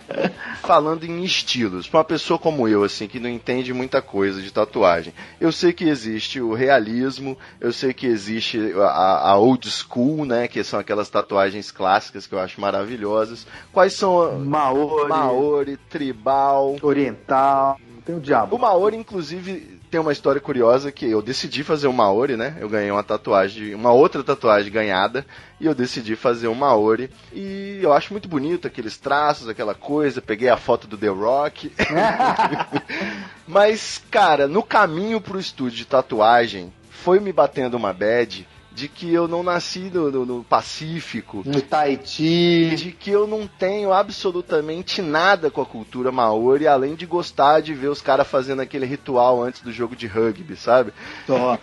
Falando em estilos, para uma pessoa como eu, assim, que não entende muita coisa de tatuagem, eu sei que existe o realismo, eu sei que existe a, a old school, né, que são aquelas tatuagens clássicas que eu acho maravilhosas. Quais são? Maori. Maori, tribal. Oriental. Tem o diabo. O Maori, inclusive, tem uma história curiosa que eu decidi fazer um Maori, né? Eu ganhei uma tatuagem, uma outra tatuagem ganhada, e eu decidi fazer um Maori. E eu acho muito bonito aqueles traços, aquela coisa. Peguei a foto do The Rock. [LAUGHS] Mas, cara, no caminho pro estúdio de tatuagem, foi me batendo uma bad de que eu não nasci no, no, no Pacífico, No Tahiti. de que eu não tenho absolutamente nada com a cultura maori, além de gostar de ver os caras fazendo aquele ritual antes do jogo de rugby, sabe?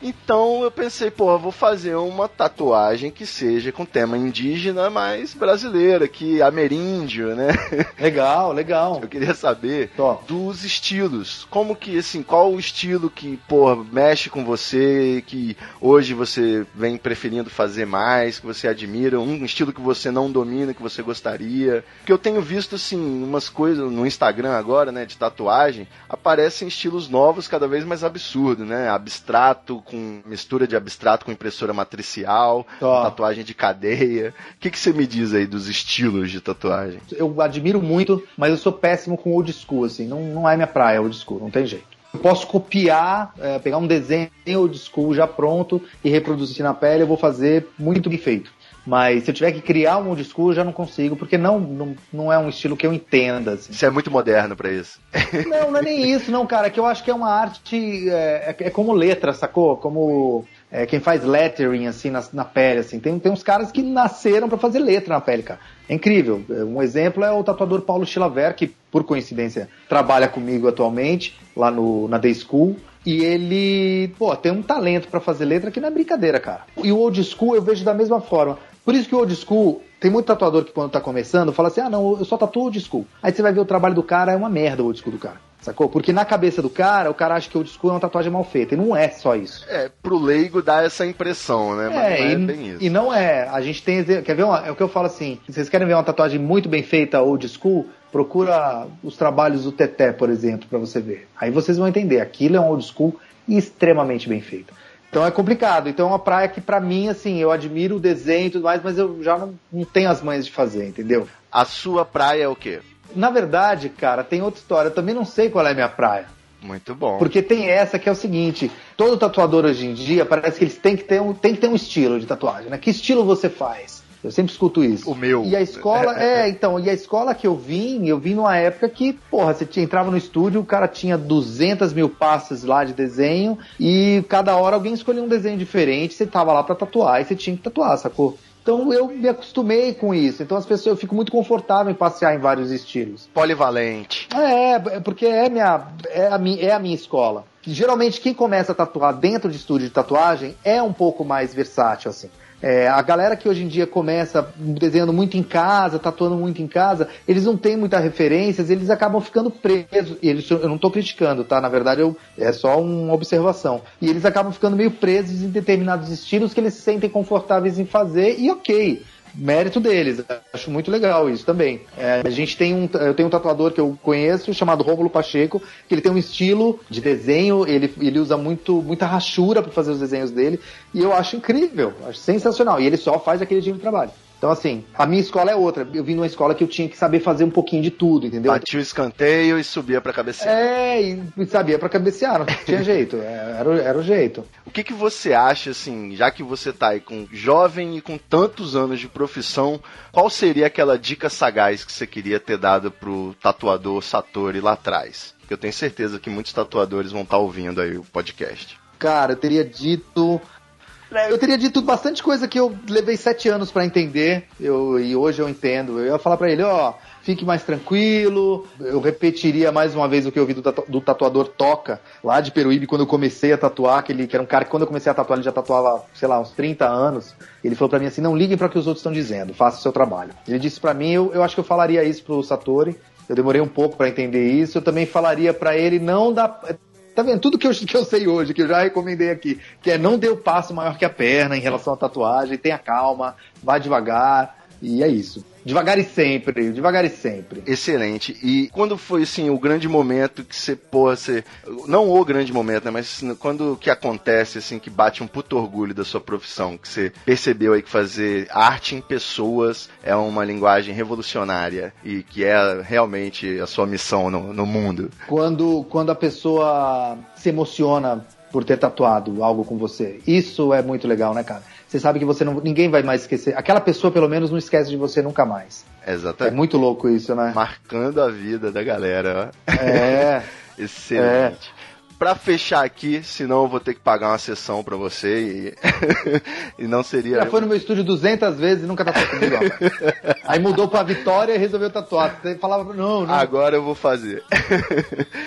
Então eu pensei, pô, eu vou fazer uma tatuagem que seja com tema indígena, mas brasileira, que ameríndio, né? [LAUGHS] Legal, legal. Eu queria saber Tó. dos estilos. Como que, assim, qual o estilo que, porra, mexe com você, que hoje você vem preferindo fazer mais, que você admira, um estilo que você não domina, que você gostaria. Porque eu tenho visto, assim, umas coisas no Instagram agora, né, de tatuagem, aparecem estilos novos cada vez mais absurdos, né? Abstrato com mistura de abstrato com impressora matricial, Ó. tatuagem de cadeia. O que, que você me diz aí dos estilos de tatuagem? Eu admiro muito, mas eu sou péssimo com old school, assim. Não, não é minha praia old school, não tem jeito. Eu posso copiar, é, pegar um desenho old school já pronto e reproduzir na pele, eu vou fazer muito bem feito. Mas se eu tiver que criar um old school, eu já não consigo, porque não, não, não é um estilo que eu entenda, assim. Você é muito moderno pra isso. Não, não é nem isso, não, cara. É que eu acho que é uma arte. É, é- é como letra, sacou? Como é, quem faz lettering, assim, na, na pele, assim. Tem, tem uns caras que nasceram pra fazer letra na pele, cara. É incrível. Um exemplo é o tatuador Paulo Chilaver, que, por coincidência, trabalha comigo atualmente, lá no, na Day School. E ele, pô, tem um talento pra fazer letra que não é brincadeira, cara. E o old school eu vejo da mesma forma. Por isso que o old school, tem muito tatuador que quando tá começando, fala assim, ah não, eu só tatuo old school. Aí você vai ver o trabalho do cara, é uma merda o old school do cara. Sacou? Porque na cabeça do cara, o cara acha que old school é uma tatuagem mal feita. E não é só isso. É, pro leigo dá essa impressão, né? Mas É, não é e, isso. e não é. A gente tem. Quer ver? Uma, é o que eu falo assim. Se vocês querem ver uma tatuagem muito bem feita, old school, procura os trabalhos do Teté, por exemplo, pra você ver. Aí vocês vão entender. Aquilo é um old school extremamente bem feito. Então é complicado. Então é uma praia que, pra mim, assim, eu admiro o desenho e tudo mais, mas eu já não, não tenho as manhas de fazer, entendeu? A sua praia é o quê? Na verdade, cara, tem outra história. Eu também não sei qual é a minha praia. Muito bom. Porque tem essa que é o seguinte: todo tatuador hoje em dia parece que eles têm que ter um, tem que ter um estilo de tatuagem, né? Que estilo você faz? Eu sempre escuto isso. O meu. E a escola, [LAUGHS] é, então, e a escola que eu vim, eu vim numa época que, porra, você tinha, entrava no estúdio, o cara tinha 200 mil pastas lá de desenho e cada hora alguém escolhia um desenho diferente, você tava lá pra tatuar e você tinha que tatuar, sacou? Então eu me acostumei com isso. Então as pessoas, eu fico muito confortável em passear em vários estilos. Polivalente. É, é porque é, minha, é, a minha, é a minha escola. Geralmente quem começa a tatuar dentro de estúdio de tatuagem é um pouco mais versátil, assim. É, a galera que hoje em dia começa desenhando muito em casa, tatuando muito em casa, eles não têm muitas referências, eles acabam ficando presos. E eles, eu não estou criticando, tá? Na verdade, eu, é só uma observação. E eles acabam ficando meio presos em determinados estilos que eles se sentem confortáveis em fazer, e ok. Mérito deles, acho muito legal isso também. É, a gente tem um, eu tenho um tatuador que eu conheço chamado Rômulo Pacheco, que ele tem um estilo de desenho, ele, ele usa muito, muita rachura para fazer os desenhos dele, e eu acho incrível, acho sensacional. E ele só faz aquele tipo de trabalho. Então, assim, a minha escola é outra. Eu vim numa escola que eu tinha que saber fazer um pouquinho de tudo, entendeu? Batia o escanteio e subia pra cabecear. É, e sabia pra cabecear, não tinha [LAUGHS] jeito. é, Era, o- era o jeito. O que, que você acha, assim, já que você tá aí com jovem e com tantos anos de profissão, qual seria aquela dica sagaz que você queria ter dado pro tatuador Satori lá atrás? Eu tenho certeza que muitos tatuadores vão estar ouvindo aí o podcast. Cara, eu teria dito. Eu teria dito bastante coisa que eu levei sete anos pra entender, eu, e hoje eu entendo. Eu ia falar pra ele, ó, fique mais tranquilo. Eu repetiria mais uma vez o que eu vi do, tatu- do tatuador Toca, lá de Peruíbe, quando eu comecei a tatuar, que ele que era um cara que quando eu comecei a tatuar, ele já tatuava, sei lá, uns 30 anos. Ele falou pra mim assim, não liguem para o que os outros estão dizendo, faça o seu trabalho. Ele disse pra mim, eu, eu acho que eu falaria isso pro Satori. Eu demorei um pouco pra entender isso. Eu também falaria pra ele não dar Tá vendo? Tudo que eu, que eu sei hoje, que eu já recomendei aqui, que é não dê o passo maior que a perna em relação à tatuagem, tenha calma, vá devagar, e é isso. Devagar e sempre, devagar e sempre. Excelente. E quando foi assim o grande momento que você, pô, você. Não o grande momento, né? Mas quando que acontece, assim, que bate um puto orgulho da sua profissão, que você percebeu aí que fazer arte em pessoas é uma linguagem revolucionária e que é realmente a sua missão no, no mundo. Quando, quando a pessoa se emociona por ter tatuado algo com você. Isso é muito legal, né, cara? Você sabe que você não, ninguém vai mais esquecer. Aquela pessoa, pelo menos, não esquece de você nunca mais. Exatamente. É muito louco isso, né? Marcando a vida da galera. É. [LAUGHS] Excelente. É. Pra fechar aqui, senão eu vou ter que pagar uma sessão pra você e, [LAUGHS] e não seria. Já foi no meu estúdio 200 vezes e nunca tatuou comigo. Ó. Aí mudou pra Vitória e resolveu tatuar. Você falava, não, não. Agora eu vou fazer.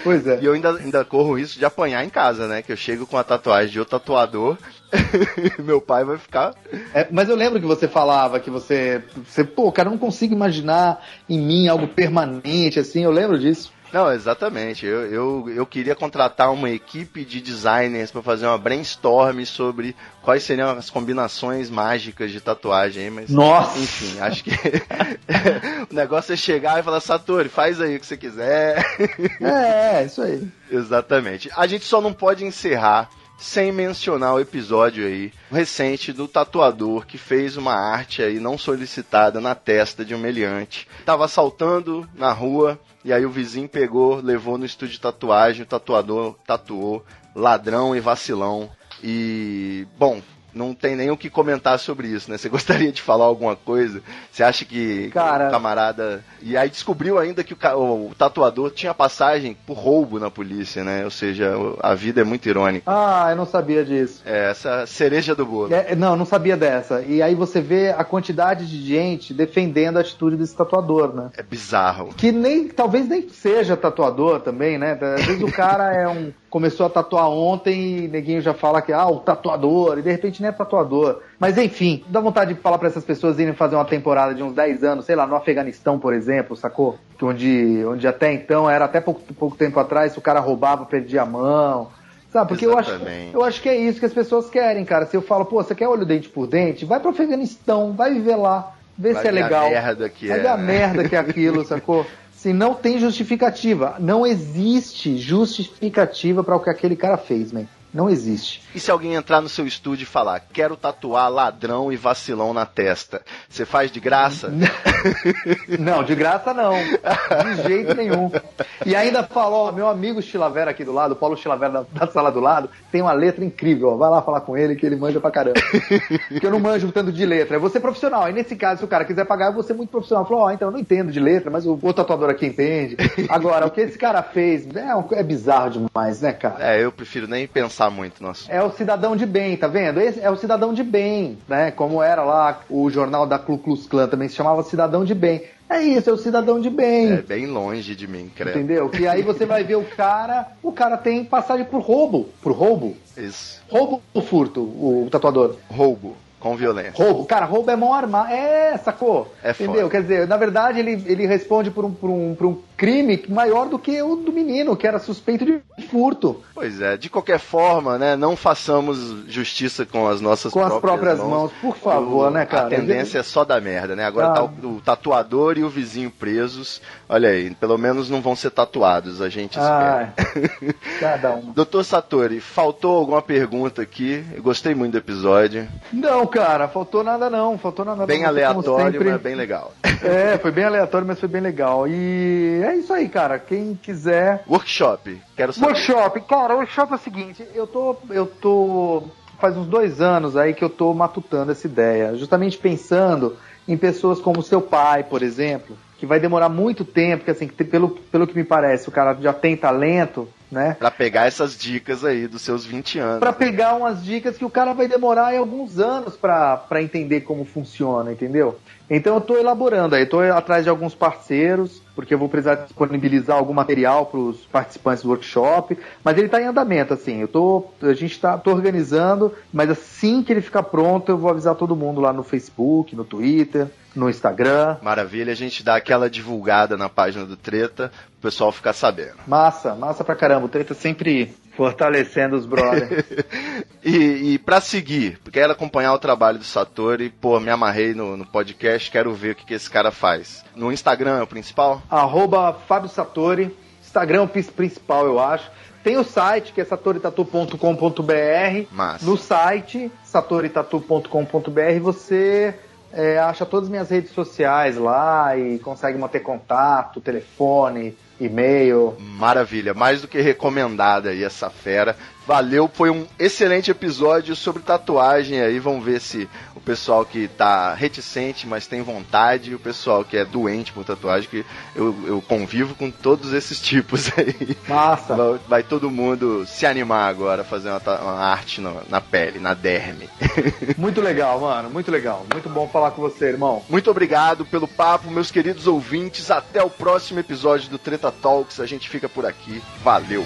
Pois é. E eu ainda, ainda corro isso de apanhar em casa, né? Que eu chego com a tatuagem de outro tatuador [LAUGHS] meu pai vai ficar. É, mas eu lembro que você falava que você, você, pô, cara, eu não consigo imaginar em mim algo permanente assim. Eu lembro disso. Não, exatamente. Eu, eu, eu queria contratar uma equipe de designers para fazer uma brainstorm sobre quais seriam as combinações mágicas de tatuagem, mas. Nossa! Enfim, acho que [LAUGHS] o negócio é chegar e falar, Satori, faz aí o que você quiser. É, é, isso aí. [LAUGHS] Exatamente. A gente só não pode encerrar sem mencionar o episódio aí recente do tatuador que fez uma arte aí não solicitada na testa de um meliante. Tava assaltando na rua e aí o vizinho pegou, levou no estúdio de tatuagem, o tatuador tatuou ladrão e vacilão. E, bom, não tem nem o que comentar sobre isso, né? Você [LAUGHS] gostaria de falar alguma coisa? Você acha que Cara... o camarada. E aí descobriu ainda que o, ca... o, tatuador tinha passagem por roubo na polícia, né? Ou seja, a vida é muito irônica. Ah, eu não sabia disso. É, essa cereja do bolo. É, não, não sabia dessa. E aí você vê a quantidade de gente defendendo a atitude desse tatuador, né? É bizarro. Que nem, talvez nem seja tatuador também, né? Às vezes o cara é um [LAUGHS] começou a tatuar ontem e neguinho já fala que, ah, o tatuador, e de repente nem é tatuador. Mas enfim, dá vontade de falar para essas pessoas irem fazer uma temporada de uns 10 anos, sei lá, no Afeganistão, por exemplo, sacou? Onde, onde até então, era até pouco, pouco tempo atrás, o cara roubava, perdia a mão. Sabe, porque eu acho, eu acho que é isso que as pessoas querem, cara. Se eu falo, pô, você quer olho dente por dente? Vai pro Afeganistão, vai viver lá, vê vai se é legal. A merda que vai é. ver a merda que é aquilo, [LAUGHS] sacou? Assim, não tem justificativa. Não existe justificativa para o que aquele cara fez, man. Não existe. E se alguém entrar no seu estúdio e falar, quero tatuar ladrão e vacilão na testa, você faz de graça? [LAUGHS] não, de graça não. De jeito nenhum. E ainda falou, meu amigo Chilavera aqui do lado, Paulo Chilavera da, da, sala do lado, tem uma letra incrível. Ó. Vai lá falar com ele que ele manja pra caramba. Porque eu não manjo tanto de letra. Eu vou ser profissional. Aí nesse caso, se o cara quiser pagar, eu vou ser muito profissional. Falou, ó, oh, então eu não entendo de letra, mas o, o tatuador aqui entende. Agora, o que esse cara fez é, é bizarro demais, né, cara? É, eu prefiro nem pensar muito nosso. É o cidadão de bem, tá vendo? Esse é o cidadão de bem, né? Como era lá o jornal da Ku Klux Klan também se chamava Cidadão de Bem. É isso, é o cidadão de bem. É bem longe de mim, creio. Entendeu? Que aí você vai ver o cara, o cara tem passagem por roubo. Por roubo? Isso. Roubo ou furto, o tatuador? Roubo. Com violência. Roubo. Cara, roubo é mão armada. É, sacou? É Entendeu? Foda. Quer dizer, na verdade, ele, ele responde por um, por, um, por um crime maior do que o do menino, que era suspeito de furto. Pois é, de qualquer forma, né? Não façamos justiça com as nossas com próprias, as próprias mãos. mãos. Por favor, o, né, cara? A tendência é só dar merda, né? Agora ah. tá o, o, tatuador e o vizinho presos. Olha aí, pelo menos não vão ser tatuados, a gente ah, espera. Cada um. [LAUGHS] Doutor Satori, faltou alguma pergunta aqui? Eu gostei muito do episódio. Não, cara, faltou nada não. Faltou nada Bem não, aleatório, mas bem legal. É, foi bem aleatório, mas foi bem legal. E é isso aí, cara. Quem quiser. Workshop, quero saber. Workshop, cara, o workshop é o seguinte, eu tô. Eu tô. Faz uns dois anos aí que eu tô matutando essa ideia. Justamente pensando em pessoas como seu pai, por exemplo, que vai demorar muito tempo, porque assim, pelo, pelo que me parece, o cara já tem talento, né? Pra pegar essas dicas aí dos seus 20 anos. Pra pegar umas dicas que o cara vai demorar aí alguns anos pra, pra entender como funciona, entendeu? Então eu tô elaborando aí, tô atrás de alguns parceiros, porque eu vou precisar disponibilizar algum material para os participantes do workshop, mas ele está em andamento, assim, eu tô, a gente está organizando, mas assim que ele ficar pronto, eu vou avisar todo mundo lá no Facebook, no Twitter, Twitter, no Instagram. Maravilha, a gente dá aquela divulgada na página do Treta, o pessoal ficar sabendo. Massa, massa pra caramba. O Treta sempre fortalecendo os brothers. [LAUGHS] e, e para seguir, quero acompanhar o trabalho do Satori, pô, me amarrei no, no podcast, quero ver o que, que esse cara faz. No Instagram é o principal? Arroba Fábio Satori, Instagram é o principal, eu acho. Tem o site, que é satoritatu.com.br. No site, satoritatu.com.br, você é, acha todas as minhas redes sociais lá e consegue manter contato, telefone, e-mail. Maravilha, mais do que recomendada aí essa fera. Valeu, foi um excelente episódio sobre tatuagem aí. Vamos ver se o pessoal que tá reticente, mas tem vontade, o pessoal que é doente por tatuagem, que eu, eu convivo com todos esses tipos aí. Massa! Vai, vai todo mundo se animar agora a fazer uma, uma arte no, na pele, na derme. [LAUGHS] Muito legal, mano, muito legal. Muito bom falar com você, irmão. Muito obrigado pelo papo, meus queridos ouvintes. Até o próximo episódio do Treta Talks. A gente fica por aqui. Valeu!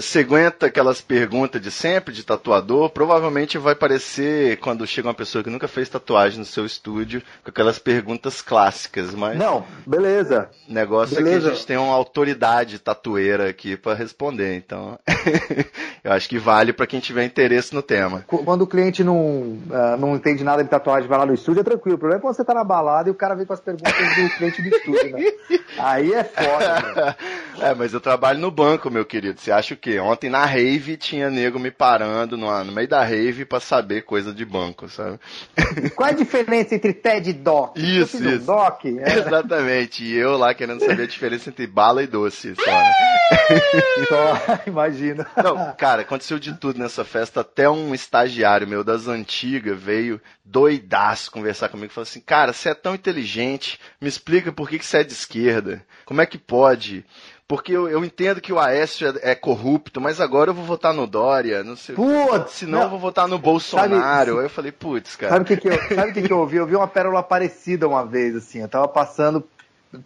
Seguenta aquelas perguntas de sempre, de tatuador, provavelmente vai parecer quando chega uma pessoa que nunca fez tatuagem no seu estúdio, com aquelas perguntas clássicas, mas. Não, beleza. O negócio beleza. é que a gente tem uma autoridade tatueira aqui para responder, então. [LAUGHS] eu acho que vale para quem tiver interesse no tema. Quando o cliente não, uh, não entende nada de tatuagem, vai lá no estúdio, é tranquilo. O problema é quando você tá na balada e o cara vem com as perguntas do cliente do estúdio, né? [LAUGHS] Aí é foda, É, mas eu trabalho no banco, meu querido. Você acha quê? Ontem na rave tinha nego me parando no, no meio da rave para saber coisa de banco, sabe? Qual é a diferença entre TED e DOC? Isso, isso. Um DOC? [LAUGHS] É. Exatamente. E eu lá querendo saber a diferença entre bala e doce, né? [LAUGHS] Só, imagina. Não, cara, aconteceu de tudo nessa festa. Até um estagiário meu das antigas veio doidaço conversar comigo e falou assim: Cara, você é tão inteligente, me explica por que, que você é de esquerda. Como é que pode? Porque eu, eu entendo que o Aécio é, é, corrupto, mas agora eu vou votar no Dória, não sei. Putz, senão eu vou votar no Bolsonaro. Sabe, Aí eu falei, putz, cara. Sabe o que, que, eu, sabe que, que eu ouvi? Eu vi uma pérola parecida uma vez, assim. Eu tava passando,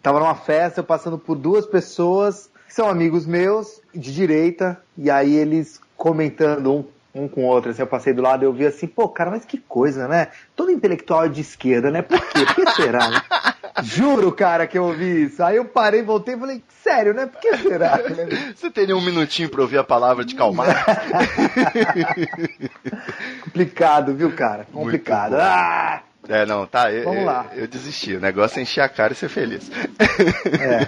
tava numa festa, eu passando por duas pessoas que são amigos meus, de direita, e aí eles comentando um um com o outro, assim, eu passei do lado e eu vi assim, pô, cara, mas que coisa, né? Todo intelectual é de esquerda, né? Por quê? Por que será, né? [LAUGHS] Juro, cara, que eu ouvi isso. Aí eu parei, voltei e falei, sério, né? Por que será? [LAUGHS] Você teria um minutinho pra ouvir a palavra de calmar? [LAUGHS] Complicado, viu, cara? Complicado. Ah! É, não, tá. Eu, Vamos lá. Eu, eu, desisti. O negócio é encher a cara e ser feliz. É.